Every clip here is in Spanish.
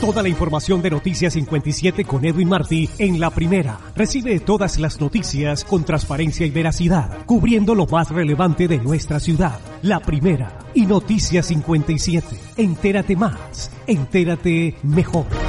Toda la información de Noticias 57 con Edwin Martí en la primera. Recibe todas las noticias con transparencia y veracidad, cubriendo lo más relevante de nuestra ciudad. La primera y Noticias 57. Entérate más, entérate mejor.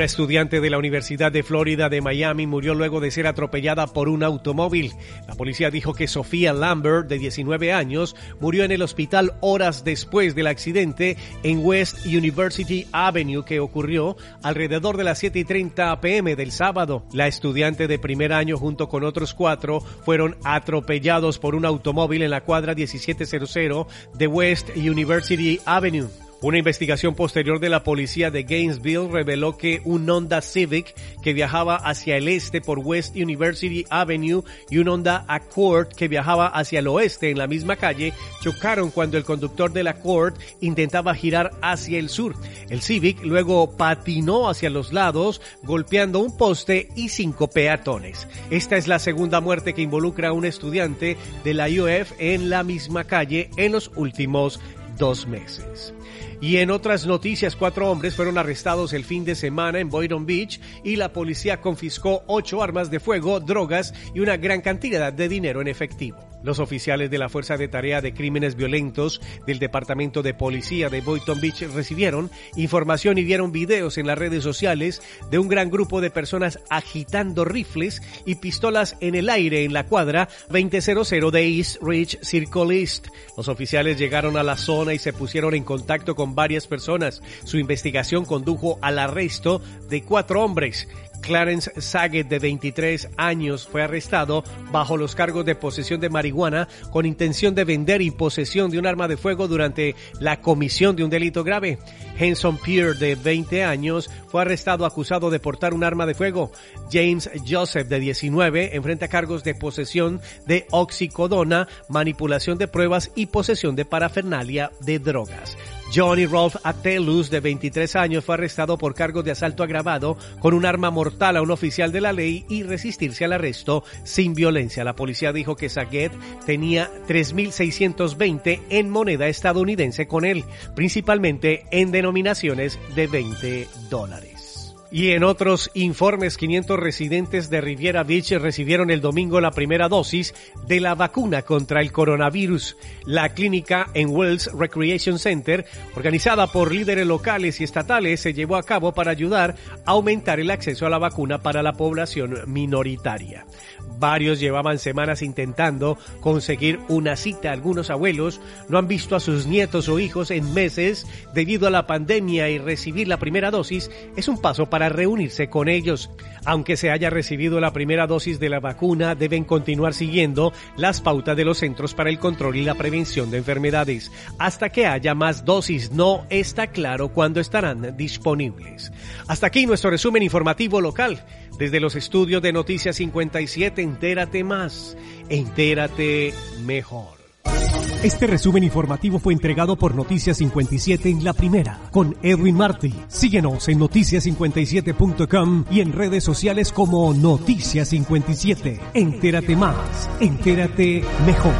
Una estudiante de la Universidad de Florida de Miami murió luego de ser atropellada por un automóvil. La policía dijo que Sofía Lambert, de 19 años, murió en el hospital horas después del accidente en West University Avenue que ocurrió alrededor de las 7 y 30 pm del sábado. La estudiante de primer año junto con otros cuatro fueron atropellados por un automóvil en la cuadra 1700 de West University Avenue. Una investigación posterior de la policía de Gainesville reveló que un Honda Civic que viajaba hacia el este por West University Avenue y un Honda Accord que viajaba hacia el oeste en la misma calle chocaron cuando el conductor del Accord intentaba girar hacia el sur. El Civic luego patinó hacia los lados golpeando un poste y cinco peatones. Esta es la segunda muerte que involucra a un estudiante de la UF en la misma calle en los últimos dos meses. Y en otras noticias, cuatro hombres fueron arrestados el fin de semana en Boynton Beach y la policía confiscó ocho armas de fuego, drogas y una gran cantidad de dinero en efectivo. Los oficiales de la Fuerza de Tarea de Crímenes Violentos del Departamento de Policía de Boynton Beach recibieron información y vieron videos en las redes sociales de un gran grupo de personas agitando rifles y pistolas en el aire en la cuadra 2000 de East Ridge Circle East. Los oficiales llegaron a la zona y se pusieron en contacto con varias personas. Su investigación condujo al arresto de cuatro hombres Clarence Saget, de 23 años, fue arrestado bajo los cargos de posesión de marihuana con intención de vender y posesión de un arma de fuego durante la comisión de un delito grave. Henson Pierre, de 20 años, fue arrestado acusado de portar un arma de fuego. James Joseph, de 19, enfrenta cargos de posesión de oxicodona, manipulación de pruebas y posesión de parafernalia de drogas. Johnny Rolf Atelus, de 23 años, fue arrestado por cargos de asalto agravado con un arma mortal a un oficial de la ley y resistirse al arresto sin violencia. La policía dijo que Saget tenía 3.620 en moneda estadounidense con él, principalmente en denominaciones de 20 dólares. Y en otros informes, 500 residentes de Riviera Beach recibieron el domingo la primera dosis de la vacuna contra el coronavirus. La clínica en Wells Recreation Center, organizada por líderes locales y estatales, se llevó a cabo para ayudar a aumentar el acceso a la vacuna para la población minoritaria. Varios llevaban semanas intentando conseguir una cita. Algunos abuelos no han visto a sus nietos o hijos en meses debido a la pandemia y recibir la primera dosis es un paso para reunirse con ellos. Aunque se haya recibido la primera dosis de la vacuna, deben continuar siguiendo las pautas de los Centros para el Control y la Prevención de Enfermedades. Hasta que haya más dosis, no está claro cuándo estarán disponibles. Hasta aquí nuestro resumen informativo local. Desde los estudios de Noticias 57, entérate más, entérate mejor. Este resumen informativo fue entregado por Noticias 57 en la primera, con Edwin Marty. Síguenos en noticias57.com y en redes sociales como Noticias 57. Entérate más, entérate mejor.